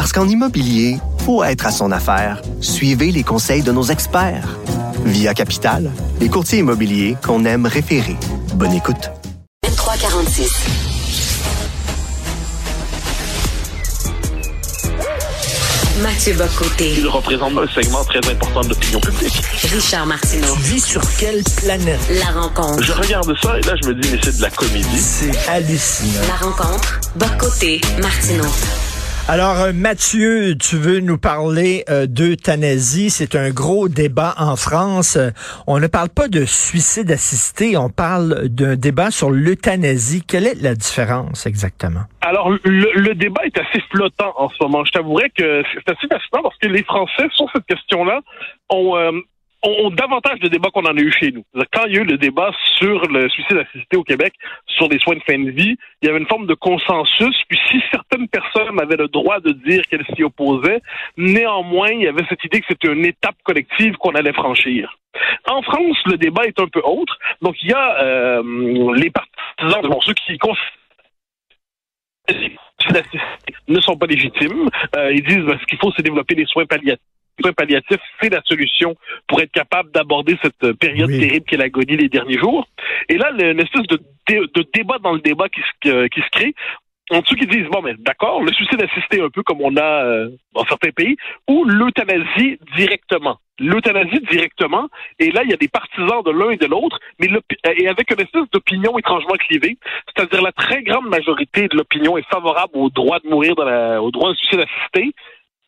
Parce qu'en immobilier, faut être à son affaire. Suivez les conseils de nos experts. Via Capital, les courtiers immobiliers qu'on aime référer. Bonne écoute. 346. Mathieu Bocoté. Il représente un segment très important de l'opinion publique. Richard Martineau. Tu vis sur quelle planète? La rencontre. Je regarde ça et là, je me dis, mais c'est de la comédie. C'est hallucinant. La rencontre. Bocoté. Martineau. Alors, euh, Mathieu, tu veux nous parler euh, d'euthanasie. C'est un gros débat en France. On ne parle pas de suicide assisté, on parle d'un débat sur l'euthanasie. Quelle est la différence exactement? Alors, le, le, débat est assez flottant en ce moment. Je t'avouerais que c'est assez fascinant parce que les Français, sur cette question-là, ont, euh, ont davantage de débats qu'on en a eu chez nous. Quand il y a eu le débat sur le suicide assisté au Québec, sur des soins de fin de vie, il y avait une forme de consensus. Puis si certaines personnes avaient le droit de dire qu'elles s'y opposaient, néanmoins, il y avait cette idée que c'était une étape collective qu'on allait franchir. En France, le débat est un peu autre. Donc, il y a euh, les partisans, bon, ceux qui ne sont pas légitimes. Euh, ils disent ben, ce qu'il faut, c'est développer des soins palliatifs soins palliatifs, c'est la solution pour être capable d'aborder cette période terrible qu'est l'agonie les derniers jours. Et là, une espèce de, de débat dans le débat qui se, qui se crée en dessous qui disent bon mais d'accord le suicide assisté un peu comme on a euh, dans certains pays ou l'euthanasie directement l'euthanasie directement et là il y a des partisans de l'un et de l'autre mais et avec une espèce d'opinion étrangement clivée c'est-à-dire la très grande majorité de l'opinion est favorable au droit de mourir dans la, au droit de suicide assisté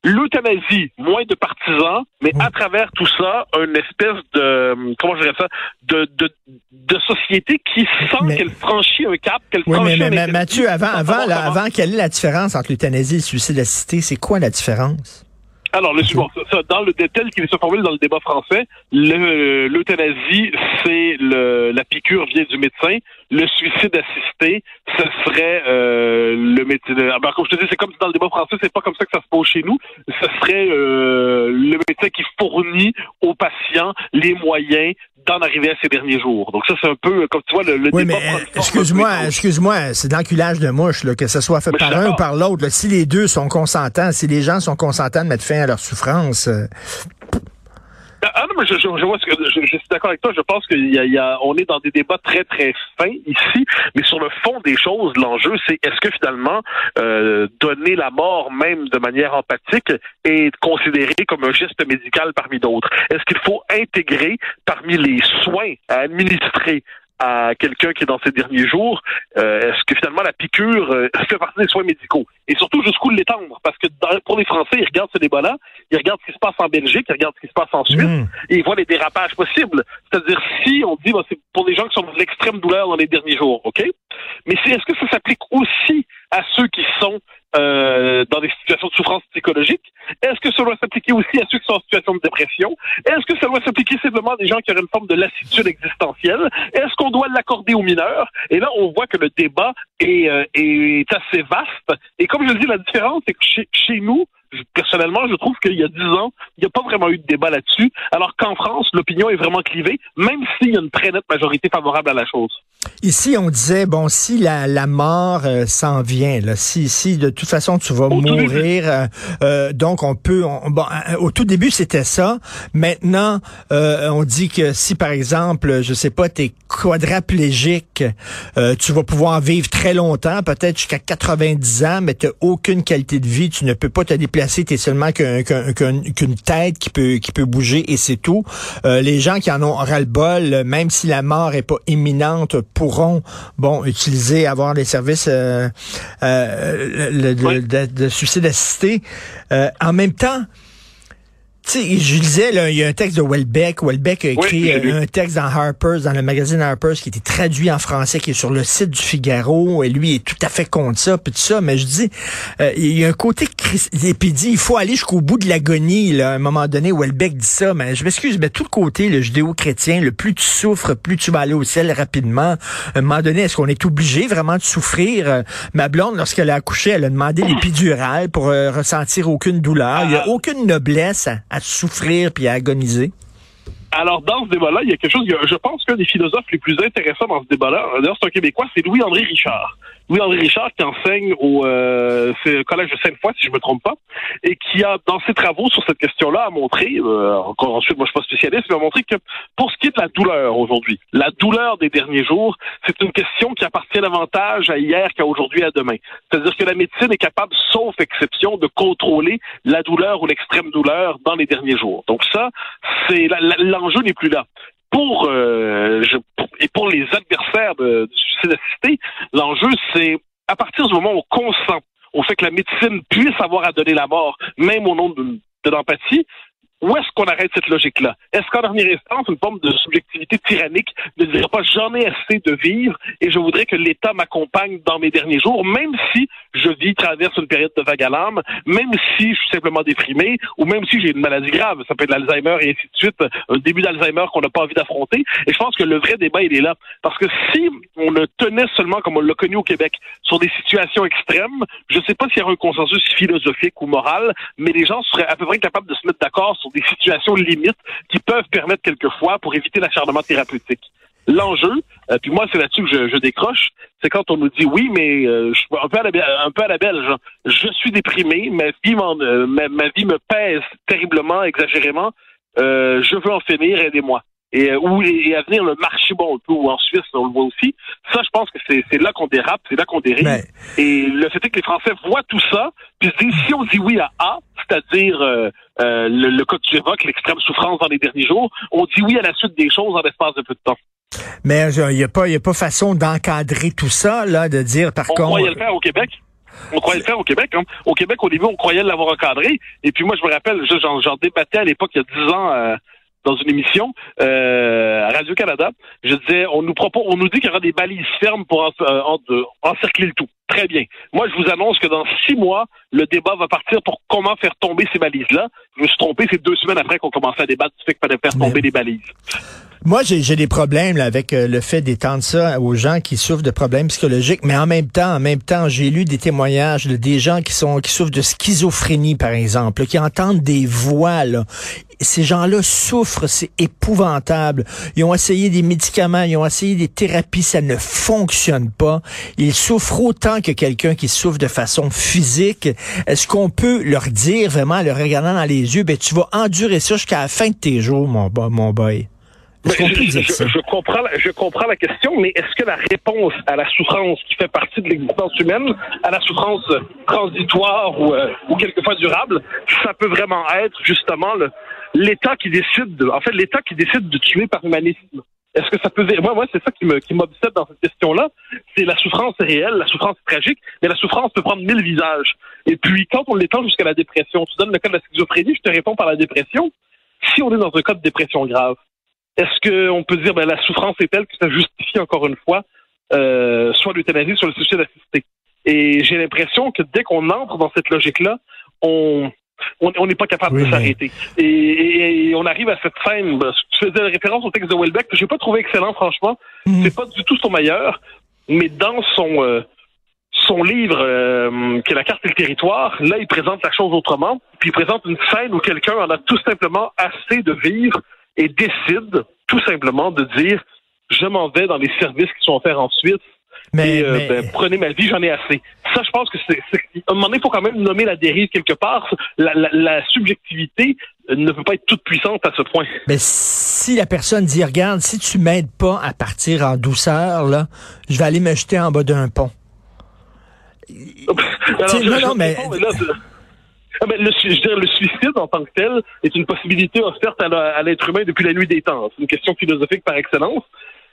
l'euthanasie, moins de partisans, mais à travers tout ça, une espèce de, comment je dirais ça, de, de, de société qui sent qu'elle franchit un cap, qu'elle oui, franchit mais, mais, Mathieu, avant, avant, là, avant, quelle est la différence entre l'euthanasie et le suicide assisté? C'est quoi la différence? Alors, le, bon, ça, dans le tel qu'il se formule dans le débat français, l'euthanasie, c'est la piqûre vient du médecin. Le suicide assisté, ce serait euh, le médecin. Alors, ah, ben, comme je te dis, c'est comme dans le débat français, c'est pas comme ça que ça se pose chez nous. Ce serait euh, le médecin qui fournit aux patients les moyens d'en arriver à ces derniers jours. Donc ça, c'est un peu, comme tu vois, le, le oui, mais excuse-moi, excuse-moi, c'est l'enculage de mouche, là, que ce soit fait par un ou par l'autre. Si les deux sont consentants, si les gens sont consentants de mettre fin à leur souffrance, euh, ah non, mais je, je, je vois ce que je, je suis d'accord avec toi. Je pense qu'il y il y a, on est dans des débats très très fins ici, mais sur le fond des choses, l'enjeu c'est est-ce que finalement euh, donner la mort même de manière empathique est considéré comme un geste médical parmi d'autres? Est-ce qu'il faut intégrer parmi les soins à administrer à quelqu'un qui est dans ses derniers jours, euh, est-ce que finalement la piqûre euh, fait partie des soins médicaux? Et surtout, jusqu'où l'étendre? Parce que pour les Français, ils regardent ce débat-là, ils regardent ce qui se passe en Belgique, ils regardent ce qui se passe en Suisse, mm. et ils voient les dérapages possibles. C'est-à-dire, si on dit, bah, c'est pour les gens qui sont dans l'extrême douleur dans les derniers jours, OK? Mais est-ce que ça s'applique aussi à ceux qui sont euh, dans des situations de souffrance psychologique? Est-ce que ça doit s'appliquer aussi à ceux qui sont en situation de dépression? Est-ce que ça doit s'appliquer simplement à des gens qui auraient une forme de lassitude existentielle? Est-ce qu'on doit l'accorder aux mineurs? Et là, on voit que le débat est, euh, est assez vaste. Et comme je le dis, la différence, c'est que chez, chez nous, personnellement, je trouve qu'il y a dix ans, il n'y a pas vraiment eu de débat là-dessus, alors qu'en France, l'opinion est vraiment clivée, même s'il y a une très nette majorité favorable à la chose. Ici, on disait, bon, si la, la mort euh, s'en vient, là, si, si de toute façon tu vas mourir, euh, euh, donc on peut, bon, au tout début c'était ça. Maintenant, on dit que si par exemple, je sais pas, t'es quadraplégique, tu vas pouvoir vivre très longtemps, peut-être jusqu'à 90 ans, mais tu aucune qualité de vie, tu ne peux pas te déplacer, tu es seulement qu'une tête qui peut qui peut bouger et c'est tout. les gens qui en ont ras-le-bol, même si la mort est pas imminente pourront bon utiliser, avoir les services euh, euh, de, suicide assisté. Euh, en même temps, sais, je lisais, là, il y a un texte de Welbeck. Welbeck a écrit un texte dans Harper's, dans le magazine Harper's, qui était traduit en français, qui est sur le site du Figaro, et lui est tout à fait contre ça, puis tout ça. Mais je dis, il y a un côté et puis il dit, il faut aller jusqu'au bout de l'agonie, là, à un moment donné, Welbeck dit ça, mais je m'excuse, mais tout le côté, le judéo-chrétien, le plus tu souffres, plus tu vas aller au ciel rapidement. À un moment donné, est-ce qu'on est obligé vraiment de souffrir? Euh, ma blonde, lorsqu'elle a accouché, elle a demandé l'épidurale pour euh, ressentir aucune douleur. Il n'y a aucune noblesse à, à souffrir puis à agoniser? Alors, dans ce débat-là, il y a quelque chose, je pense qu'un des philosophes les plus intéressants dans ce débat-là, d'ailleurs, c'est un Québécois, c'est Louis-André Richard. Louis-André Richard qui enseigne au euh, collège de Sainte-Foy, si je me trompe pas, et qui a, dans ses travaux sur cette question-là, a montré, euh, encore ensuite, moi je suis pas spécialiste, mais a montré que pour ce qui est de la douleur aujourd'hui, la douleur des derniers jours, c'est une question qui appartient davantage à hier qu'à aujourd'hui à demain. C'est-à-dire que la médecine est capable, sauf exception, de contrôler la douleur ou l'extrême douleur dans les derniers jours. Donc ça, c'est l'enjeu n'est plus là pour, euh, je, et pour les adversaires de, du suicide l'enjeu, c'est à partir du moment où on consent au fait que la médecine puisse avoir à donner la mort, même au nom de l'empathie, où est-ce qu'on arrête cette logique-là? Est-ce qu'en dernière instance, une forme de subjectivité tyrannique ne dirait pas j'en ai assez de vivre et je voudrais que l'État m'accompagne dans mes derniers jours, même si je vis, traverse une période de vague à l'âme, même si je suis simplement déprimé ou même si j'ai une maladie grave, ça peut être l'Alzheimer et ainsi de suite, un début d'Alzheimer qu'on n'a pas envie d'affronter. Et je pense que le vrai débat, il est là. Parce que si on ne tenait seulement, comme on l'a connu au Québec, sur des situations extrêmes, je ne sais pas s'il y aurait un consensus philosophique ou moral, mais les gens seraient à peu près capables de se mettre d'accord sur des situations limites qui peuvent permettre quelquefois pour éviter l'acharnement thérapeutique. L'enjeu, euh, puis moi c'est là-dessus que je, je décroche, c'est quand on nous dit oui, mais euh, je, un peu à la, un peu à la belge, je suis déprimé, ma vie, euh, ma, ma, vie me pèse terriblement, exagérément, je veux en finir, aidez-moi. Et euh, où et à venir le marché bon ou en Suisse on le voit aussi. Ça je pense que c'est c'est là qu'on dérape c'est là qu'on dérive. Et le fait est que les Français voient tout ça puis se disent si on dit oui à A c'est-à-dire euh, euh, le, le cas que tu évoques l'extrême souffrance dans les derniers jours on dit oui à la suite des choses en l'espace de peu de temps mais il n'y a pas y a pas façon d'encadrer tout ça là de dire par on contre on croyait le faire au Québec on croyait le faire au Québec. Hein. Au Québec, au début, on croyait l'avoir encadré. Et puis moi, je me rappelle, j'en débattais à l'époque, il y a dix ans, dans une émission euh, à Radio Canada. Je disais, on nous propose, on nous dit qu'il y aura des balises fermes pour euh, encercler le tout. Très bien. Moi, je vous annonce que dans six mois, le débat va partir pour comment faire tomber ces balises-là. Je me suis trompé, c'est deux semaines après qu'on commençait à débattre du fait qu'il fallait faire tomber des balises. Moi, j'ai des problèmes là, avec euh, le fait d'étendre ça aux gens qui souffrent de problèmes psychologiques, mais en même temps, en même temps, j'ai lu des témoignages de des gens qui sont qui souffrent de schizophrénie, par exemple, qui entendent des voix. Là. Ces gens-là souffrent, c'est épouvantable. Ils ont essayé des médicaments, ils ont essayé des thérapies, ça ne fonctionne pas. Ils souffrent autant que quelqu'un qui souffre de façon physique. Est-ce qu'on peut leur dire vraiment, en leur regardant dans les yeux, ben tu vas endurer ça jusqu'à la fin de tes jours, mon, mon boy? Je, comprends, je comprends la question, mais est-ce que la réponse à la souffrance qui fait partie de l'existence humaine, à la souffrance transitoire ou, euh, ou quelquefois durable, ça peut vraiment être justement l'État qui décide, de, en fait, l'État qui décide de tuer par humanisme? Est-ce que ça peut moi moi c'est ça qui me qui m'obsède dans cette question-là, c'est la souffrance réelle, la souffrance tragique, mais la souffrance peut prendre mille visages. Et puis quand on l'étend jusqu'à la dépression, tu donnes le cas de la schizophrénie, je te réponds par la dépression. Si on est dans un cas de dépression grave, est-ce qu'on peut dire ben, la souffrance est telle que ça justifie encore une fois euh, soit l'euthanasie, soit le suicide assisté? Et j'ai l'impression que dès qu'on entre dans cette logique-là, on on n'est pas capable de s'arrêter. Et, on arrive à cette scène. Ben, je faisais référence au texte de Welbeck que j'ai pas trouvé excellent, franchement. Mhm. C'est pas du tout son meilleur, mais dans son euh, son livre euh, qui est la carte et le territoire, là il présente la chose autrement. Puis il présente une scène où quelqu'un en a tout simplement assez de vivre et décide tout simplement de dire je m'en vais dans les services qui sont offerts en Suisse. Mais, et, euh, Ben, prenez ma vie, j'en ai assez. Ça, je pense que c'est. À un moment donné, il faut quand même nommer la dérive quelque part. La, la, la, subjectivité ne peut pas être toute puissante à ce point. Mais si la personne dit regarde, si tu m'aides pas à partir en douceur, là, je vais aller me jeter en bas d'un pont. Alors, non, non, mais ah ben, le, je veux le suicide en tant que tel est une possibilité offerte à l'être humain depuis la nuit des temps. C'est une question philosophique par excellence.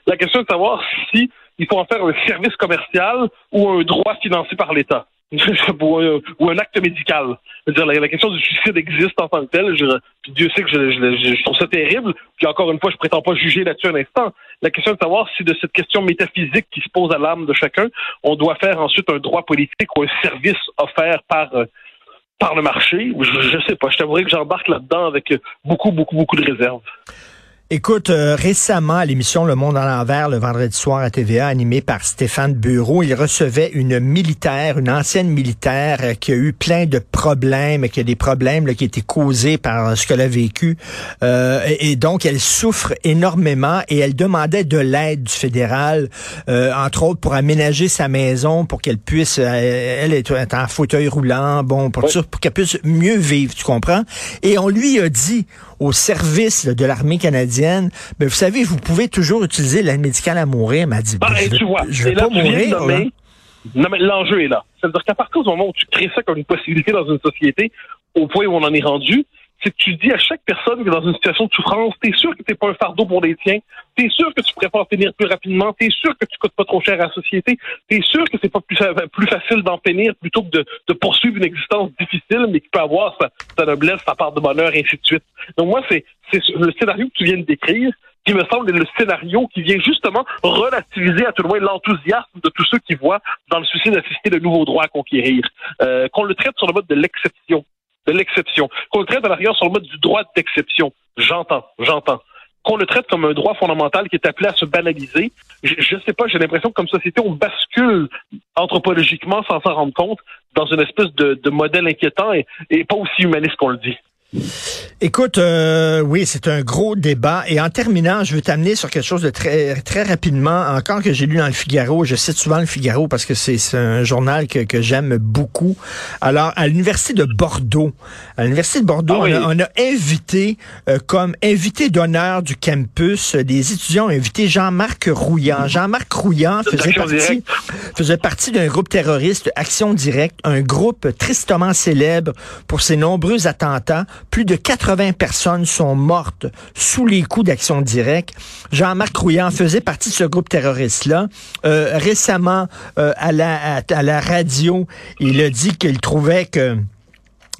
La question est de savoir si il faut en faire un service commercial ou un droit financé par l'État. ou, un, acte médical. Je veux dire, la, question du suicide existe en tant que tel. Je, Dieu sait que je, trouve ça terrible. Puis encore une fois, je prétends pas juger là-dessus un instant. La question est de savoir si de cette question métaphysique qui se pose à l'âme de chacun, on doit faire ensuite un droit politique ou un service offert par euh, par le marché. Je, je sais pas. Je t'avouerai que j'embarque là-dedans avec beaucoup, beaucoup, beaucoup de réserves. Écoute, euh, récemment à l'émission Le Monde à l'envers, le vendredi soir à TVA, animé par Stéphane Bureau, il recevait une militaire, une ancienne militaire euh, qui a eu plein de problèmes, qui a des problèmes qui étaient causés par ce qu'elle a vécu. Euh, et, donc, elle souffre énormément et elle demandait de l'aide du fédéral, entre autres pour aménager sa maison, pour qu'elle puisse, elle est en fauteuil roulant, bon, pour, pour qu'elle puisse mieux vivre, tu comprends? Et on lui a dit, au service de l'armée canadienne, mais vous savez, vous pouvez toujours utiliser l'aide médicale à mourir. m'a dit, ah, je, tu vois, je vais pas mourir. non, mais l'enjeu est là. C'est-à-dire qu'à partir du moment où tu crées ça comme une possibilité dans une société, au point où on en est rendu, c'est que tu dis à chaque personne qui est dans une situation de souffrance, t'es sûr que t'es pas un fardeau pour les tiens, t'es sûr que tu préfères finir plus rapidement, t'es sûr que tu coûtes pas trop cher à la société, t'es sûr que c'est pas plus, facile d'en finir plutôt que de, de, poursuivre une existence difficile, mais qui peut avoir sa, sa noblesse, sa part de bonheur, et ainsi de suite. Donc moi, c'est le scénario que tu viens de décrire, qui me semble être le scénario qui vient justement relativiser à tout le moins l'enthousiasme de tous ceux qui voient dans le suicide assisté de nouveaux droits à conquérir. Euh, qu'on le traite sur le mode de l'exception l'exception. Qu'on le traite à l'arrière sur le mode du droit d'exception. J'entends, j'entends. Qu'on le traite comme un droit fondamental qui est appelé à se banaliser. Je ne sais pas, j'ai l'impression que comme société, on bascule anthropologiquement sans s'en rendre compte dans une espèce de, modèle inquiétant et pas aussi humaniste qu'on le dit. Écoute, euh, oui, c'est un gros débat. Et en terminant, je veux t'amener sur quelque chose de très très rapidement. Encore que j'ai lu dans le Figaro, je cite souvent le Figaro parce que c'est un journal que, que j'aime beaucoup. Alors, à l'université de Bordeaux, à l'université de Bordeaux, ah on, a, invité euh, comme invité d'honneur du campus des étudiants ont invité Jean-Marc Rouillant. Jean-Marc Rouillant faisait partie, faisait partie d'un groupe terroriste Action Directe, un groupe tristement célèbre pour ses nombreux attentats plus de 80 personnes sont mortes sous les coups d'action directe. Jean-Marc Rouillant faisait partie de ce groupe terroriste-là. Euh, récemment, euh, à, la, à la radio, il a dit qu'il trouvait que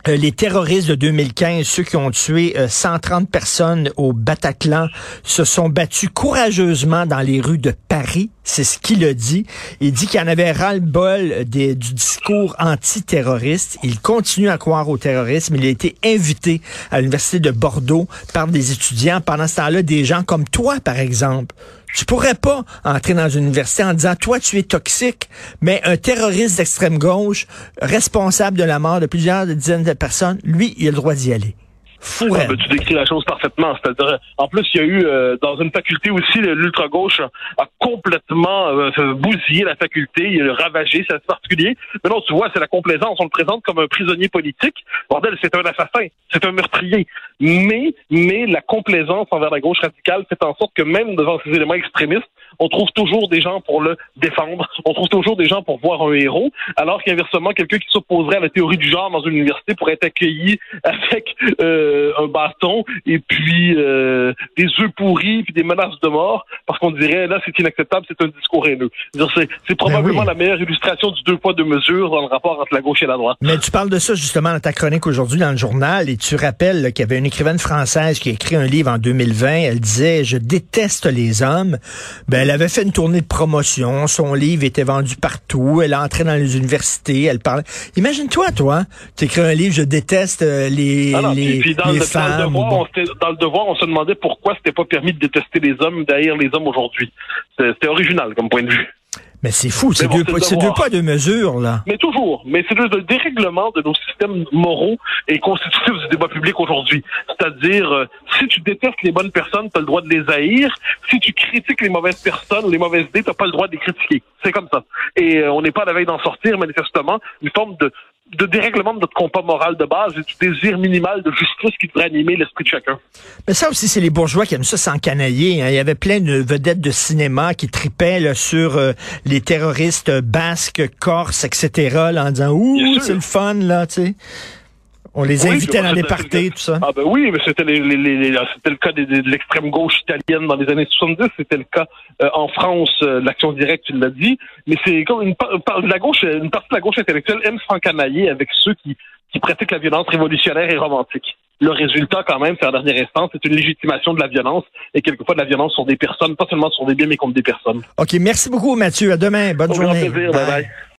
euh, les terroristes de 2015, ceux qui ont tué 130 euh, personnes au Bataclan, se sont battus courageusement dans les rues de Paris. C'est ce qu'il a dit. Il dit qu'il en avait ras-le-bol du discours antiterroriste. Il continue à croire au terrorisme. Il a été invité à l'Université de Bordeaux par des étudiants. Pendant ce temps-là, des gens comme toi, par exemple, tu pourrais pas entrer dans une université en disant, toi, tu es toxique, mais un terroriste d'extrême gauche, responsable de la mort de plusieurs dizaines de personnes, lui, il a le droit d'y aller. Ah, ben, tu décris la chose parfaitement. C'est-à-dire, en plus, il y a eu euh, dans une faculté aussi, l'ultra-gauche a complètement euh, bousillé la faculté, il a ravagé, c'est particulier. Mais non, tu vois, c'est la complaisance. On le présente comme un prisonnier politique. Bordel, c'est un assassin, c'est un meurtrier. Mais, mais la complaisance envers la gauche radicale fait en sorte que même devant ces éléments extrémistes, on trouve toujours des gens pour le défendre, on trouve toujours des gens pour voir un héros, alors qu'inversement, quelqu'un qui s'opposerait à la théorie du genre dans une université pourrait être accueilli avec euh, un bâton et puis euh, des œufs pourris puis des menaces de mort, parce qu'on dirait là c'est inacceptable, c'est un discours haineux. C'est ben probablement la meilleure illustration du deux poids deux mesures dans le rapport entre la gauche et la droite. Mais tu parles de ça justement dans ta chronique aujourd'hui dans le journal et tu rappelles qu'il y avait une écrivaine française qui a écrit un livre en 2020. Elle disait je déteste les hommes. Ben elle avait fait une tournée de promotion, son livre était vendu partout, elle entrait dans les universités, elle parlait. Imagine-toi, toi, tu écris un livre, je déteste euh, les, ah les, dans le, femmes. Dans le, devoir, on, dans le devoir, on se demandait pourquoi c'était pas permis de détester les hommes, d'haïr les hommes aujourd'hui. C'était original comme point de vue. Mais c'est fou, c'est deux, deux poids, deux mesures, là. Mais toujours. Mais c'est le, dérèglement de nos systèmes moraux et constitutifs du débat public aujourd'hui. C'est-à-dire, euh, si tu détestes les bonnes personnes, tu as le droit de les haïr. Si tu critiques les mauvaises personnes les mauvaises idées, tu pas le droit de les critiquer. C'est comme ça. Et euh, on n'est pas à la veille d'en sortir, manifestement. Une forme de, de dérèglement de notre compas moral de base et du désir minimal de justice qui devrait animer l'esprit de chacun. Mais ça aussi, c'est les bourgeois qui aiment ça s'encanailler. Hein. Il y avait plein de vedettes de cinéma qui tripaient sur euh, les terroristes basques, corses, etc. en disant « Ouh, c'est le fun, là, tu sais ». On les invitait dans les parties, tout ça. Ah ben oui, mais c'était les, les, les, c'était le cas de, de, l'extrême gauche italienne dans les années 70, c'était le cas euh, en France, euh, l'action directe, tu l'as dit. Mais c'est comme une, la gauche, une partie de la gauche intellectuelle aime s'encanailler avec ceux qui, qui pratiquent la violence révolutionnaire et romantique. Le résultat, quand même, c'est en dernière instance, c'est une légitimation de la violence et quelquefois de la violence sur des personnes, pas seulement sur des biens, mais contre des personnes. OK, merci beaucoup, Mathieu. À demain. Bonne journée. Grand plaisir. bye. bye.